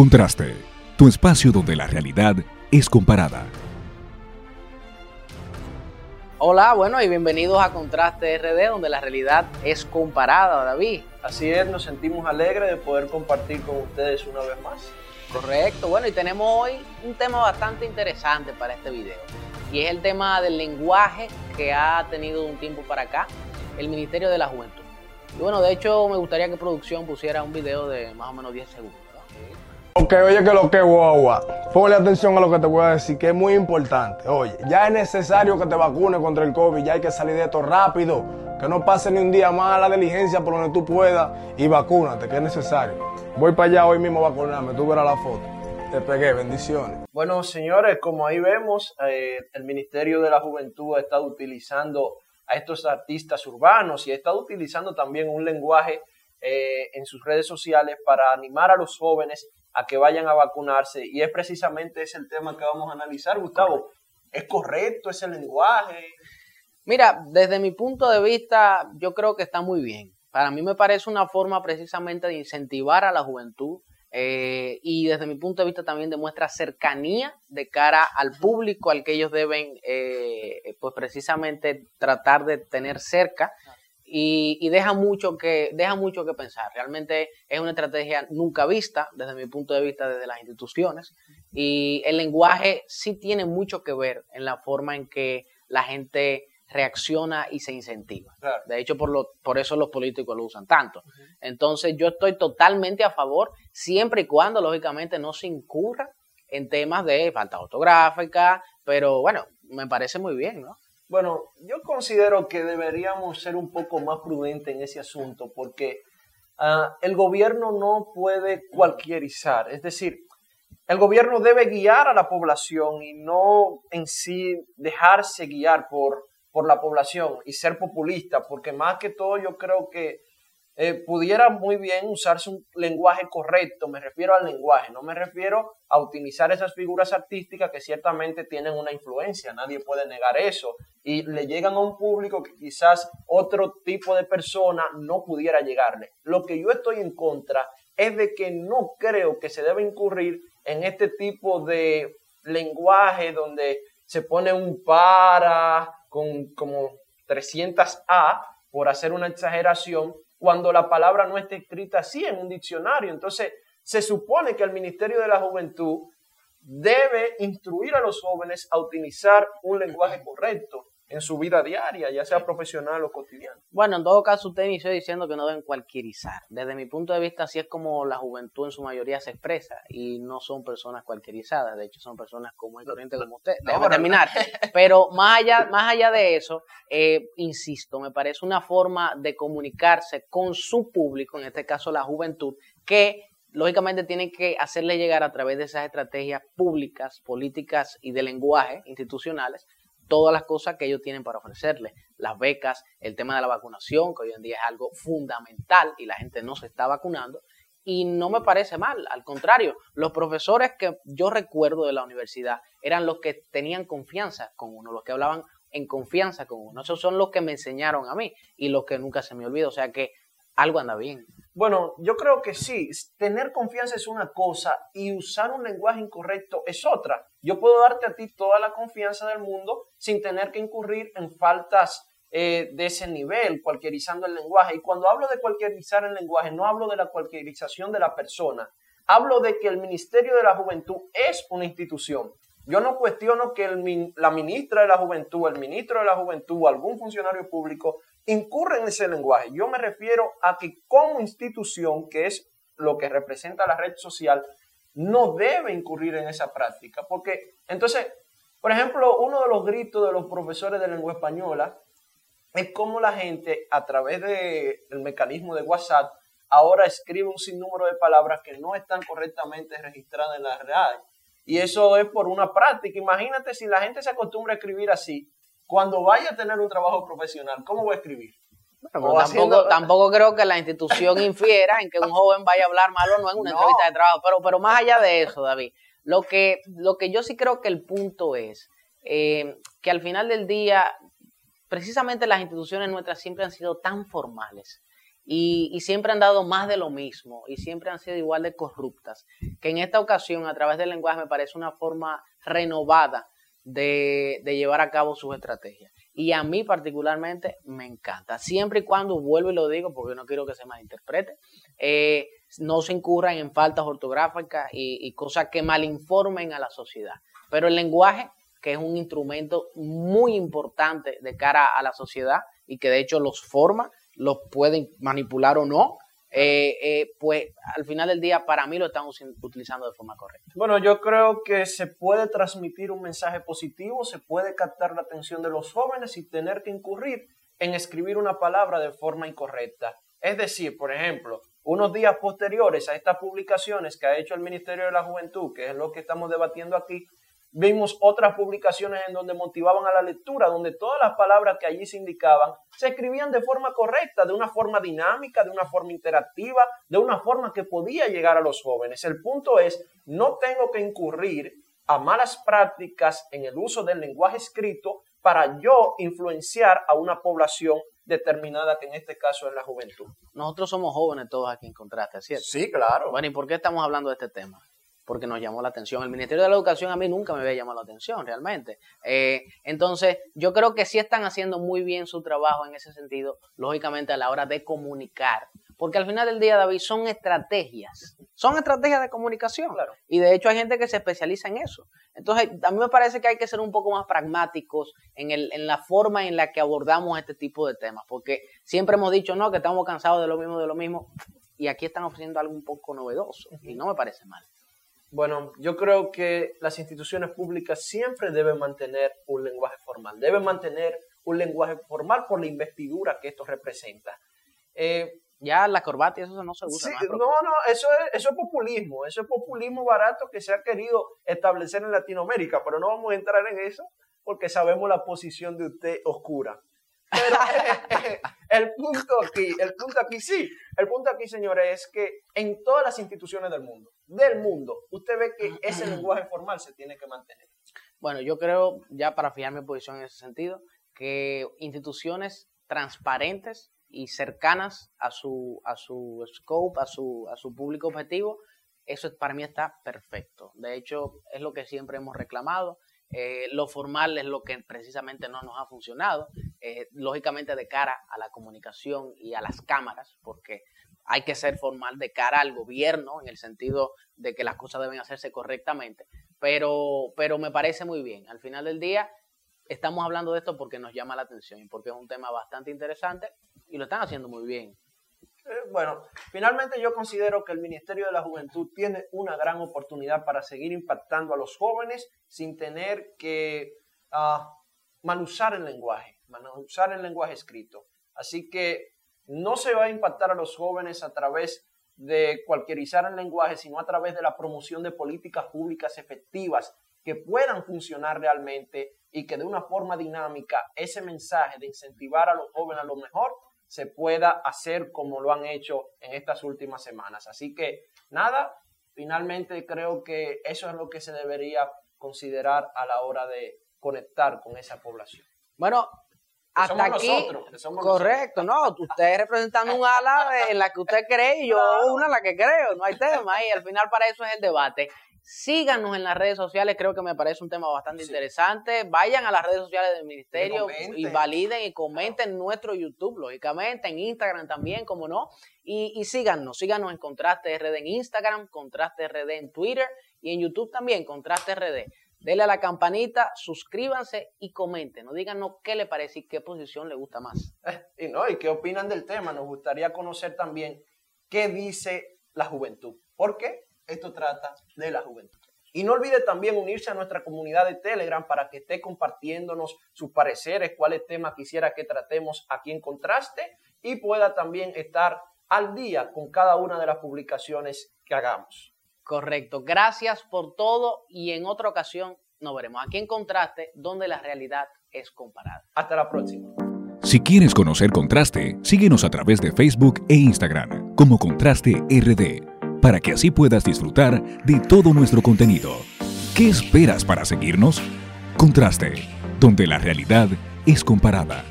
Contraste, tu espacio donde la realidad es comparada. Hola, bueno, y bienvenidos a Contraste RD, donde la realidad es comparada, David. Así es, nos sentimos alegres de poder compartir con ustedes una vez más. Correcto, bueno, y tenemos hoy un tema bastante interesante para este video, y es el tema del lenguaje que ha tenido un tiempo para acá el Ministerio de la Juventud. Y bueno, de hecho, me gustaría que producción pusiera un video de más o menos 10 segundos. Ok, oye que lo que guagua. Ponle atención a lo que te voy a decir, que es muy importante. Oye, ya es necesario que te vacunes contra el COVID, ya hay que salir de esto rápido. Que no pase ni un día más a la diligencia por donde tú puedas y vacúnate, que es necesario. Voy para allá hoy mismo a vacunarme, tú verás la foto. Te pegué, bendiciones. Bueno, señores, como ahí vemos, eh, el Ministerio de la Juventud ha estado utilizando a estos artistas urbanos y ha estado utilizando también un lenguaje eh, en sus redes sociales para animar a los jóvenes a que vayan a vacunarse. Y es precisamente ese el tema que vamos a analizar, Gustavo. ¿Es correcto ese lenguaje? Mira, desde mi punto de vista, yo creo que está muy bien. Para mí me parece una forma precisamente de incentivar a la juventud eh, y desde mi punto de vista también demuestra cercanía de cara al público al que ellos deben, eh, pues precisamente tratar de tener cerca y, deja mucho que deja mucho que pensar. Realmente es una estrategia nunca vista desde mi punto de vista desde las instituciones y el lenguaje sí tiene mucho que ver en la forma en que la gente reacciona y se incentiva. De hecho, por, lo, por eso los políticos lo usan tanto. Entonces, yo estoy totalmente a favor, siempre y cuando, lógicamente, no se incurra en temas de falta ortográfica, pero bueno, me parece muy bien, ¿no? Bueno, yo considero que deberíamos ser un poco más prudentes en ese asunto porque ah, el gobierno no puede cualquierizar, es decir, el gobierno debe guiar a la población y no en sí dejarse guiar por, por la población y ser populista, porque más que todo yo creo que eh, pudiera muy bien usarse un lenguaje correcto, me refiero al lenguaje, no me refiero a utilizar esas figuras artísticas que ciertamente tienen una influencia, nadie puede negar eso, y le llegan a un público que quizás otro tipo de persona no pudiera llegarle. Lo que yo estoy en contra es de que no creo que se debe incurrir en este tipo de lenguaje donde se pone un para con como 300 A por hacer una exageración cuando la palabra no está escrita así en un diccionario. Entonces, se supone que el Ministerio de la Juventud debe instruir a los jóvenes a utilizar un lenguaje correcto en su vida diaria, ya sea profesional o cotidiana. Bueno, en todo caso, usted inició diciendo que no deben cualquierizar. Desde mi punto de vista, así es como la juventud en su mayoría se expresa y no son personas cualquierizadas. De hecho, son personas como y corriente como usted. Déjame terminar. Pero más allá, más allá de eso, eh, insisto, me parece una forma de comunicarse con su público, en este caso la juventud, que lógicamente tienen que hacerle llegar a través de esas estrategias públicas, políticas y de lenguaje institucionales todas las cosas que ellos tienen para ofrecerle, las becas, el tema de la vacunación, que hoy en día es algo fundamental y la gente no se está vacunando. Y no me parece mal, al contrario, los profesores que yo recuerdo de la universidad eran los que tenían confianza con uno, los que hablaban en confianza con uno. Esos son los que me enseñaron a mí y los que nunca se me olvida. O sea que algo anda bien. Bueno, yo creo que sí. Tener confianza es una cosa y usar un lenguaje incorrecto es otra. Yo puedo darte a ti toda la confianza del mundo sin tener que incurrir en faltas eh, de ese nivel, cualquierizando el lenguaje. Y cuando hablo de cualquierizar el lenguaje, no hablo de la cualquierización de la persona. Hablo de que el Ministerio de la Juventud es una institución. Yo no cuestiono que la ministra de la Juventud, el ministro de la Juventud, algún funcionario público incurre en ese lenguaje. Yo me refiero a que como institución, que es lo que representa la red social, no debe incurrir en esa práctica. Porque entonces, por ejemplo, uno de los gritos de los profesores de lengua española es cómo la gente a través del mecanismo de WhatsApp ahora escribe un sinnúmero de palabras que no están correctamente registradas en la red. Y eso es por una práctica. Imagínate si la gente se acostumbra a escribir así, cuando vaya a tener un trabajo profesional, ¿cómo va a escribir? tampoco, creo que la institución infiera en que un joven vaya a hablar mal o no en una entrevista de trabajo, pero, pero más allá de eso, David, lo que, lo que yo sí creo que el punto es eh, que al final del día, precisamente las instituciones nuestras siempre han sido tan formales y, siempre han dado más de lo mismo y siempre han sido igual de corruptas, que en esta ocasión a través del lenguaje me parece una forma renovada de, llevar a cabo sus estrategias. Y a mí particularmente me encanta, siempre y cuando vuelvo y lo digo porque no quiero que se malinterprete, eh, no se incurran en faltas ortográficas y, y cosas que malinformen a la sociedad. Pero el lenguaje, que es un instrumento muy importante de cara a la sociedad y que de hecho los forma, los pueden manipular o no, eh, eh, pues al final del día para mí lo estamos utilizando de forma correcta. Bueno, yo creo que se puede transmitir un mensaje positivo, se puede captar la atención de los jóvenes sin tener que incurrir en escribir una palabra de forma incorrecta. Es decir, por ejemplo, unos días posteriores a estas publicaciones que ha hecho el Ministerio de la Juventud, que es lo que estamos debatiendo aquí, Vimos otras publicaciones en donde motivaban a la lectura, donde todas las palabras que allí se indicaban se escribían de forma correcta, de una forma dinámica, de una forma interactiva, de una forma que podía llegar a los jóvenes. El punto es, no tengo que incurrir a malas prácticas en el uso del lenguaje escrito para yo influenciar a una población determinada, que en este caso es la juventud. Nosotros somos jóvenes todos aquí en contraste, ¿cierto? Sí, claro. Bueno, ¿y por qué estamos hablando de este tema? Porque nos llamó la atención. El Ministerio de la Educación a mí nunca me había llamado la atención realmente. Eh, entonces, yo creo que sí están haciendo muy bien su trabajo en ese sentido, lógicamente a la hora de comunicar. Porque al final del día, David, son estrategias. Son estrategias de comunicación. Claro. Y de hecho hay gente que se especializa en eso. Entonces, a mí me parece que hay que ser un poco más pragmáticos en, el, en la forma en la que abordamos este tipo de temas. Porque siempre hemos dicho, no, que estamos cansados de lo mismo, de lo mismo. Y aquí están ofreciendo algo un poco novedoso. Y no me parece mal. Bueno, yo creo que las instituciones públicas siempre deben mantener un lenguaje formal, deben mantener un lenguaje formal por la investidura que esto representa. Eh, ya la corbata y eso no se usa. no, no, eso es, eso es populismo, eso es populismo barato que se ha querido establecer en Latinoamérica, pero no vamos a entrar en eso porque sabemos la posición de usted oscura. Pero eh, el punto aquí, el punto aquí sí, el punto aquí, señores, es que en todas las instituciones del mundo, del mundo, usted ve que ese lenguaje formal se tiene que mantener. Bueno, yo creo, ya para fijar mi posición en ese sentido, que instituciones transparentes y cercanas a su, a su scope, a su, a su público objetivo, eso para mí está perfecto. De hecho, es lo que siempre hemos reclamado. Eh, lo formal es lo que precisamente no nos ha funcionado, eh, lógicamente de cara a la comunicación y a las cámaras, porque hay que ser formal de cara al gobierno en el sentido de que las cosas deben hacerse correctamente, pero, pero me parece muy bien. Al final del día estamos hablando de esto porque nos llama la atención y porque es un tema bastante interesante y lo están haciendo muy bien. Eh, bueno, finalmente yo considero que el Ministerio de la Juventud tiene una gran oportunidad para seguir impactando a los jóvenes sin tener que uh, usar el lenguaje, usar el lenguaje escrito. Así que no se va a impactar a los jóvenes a través de cualquierizar el lenguaje, sino a través de la promoción de políticas públicas efectivas que puedan funcionar realmente y que de una forma dinámica ese mensaje de incentivar a los jóvenes a lo mejor se pueda hacer como lo han hecho en estas últimas semanas. Así que nada, finalmente creo que eso es lo que se debería considerar a la hora de conectar con esa población. Bueno, hasta aquí, correcto, no, usted representando un ala en la que usted cree y yo una en la que creo, no hay tema y al final para eso es el debate. Síganos en las redes sociales, creo que me parece un tema bastante interesante. Vayan a las redes sociales del ministerio y, validen y comenten nuestro YouTube, lógicamente, en Instagram también, como no. Y, y síganos, síganos en Contraste RD en Instagram, Contraste RD en Twitter y en YouTube también, Contraste RD. Denle a la campanita, suscríbanse y comenten. No díganos qué le parece y qué posición le gusta más. Y no, y qué opinan del tema. Nos gustaría conocer también qué dice la juventud. ¿Por qué? Esto trata de la juventud. Y no olvide también unirse a nuestra comunidad de Telegram para que esté compartiéndonos sus pareceres, cuáles temas quisiera que tratemos aquí en Contraste y pueda también estar al día con cada una de las publicaciones que hagamos. Correcto. Gracias por todo y en otra ocasión nos veremos aquí en Contraste, donde la realidad es comparada. Hasta la próxima. Si quieres conocer Contraste, síguenos a través de Facebook e Instagram como Contraste RD para que así puedas disfrutar de todo nuestro contenido. ¿Qué esperas para seguirnos? Contraste, donde la realidad es comparada.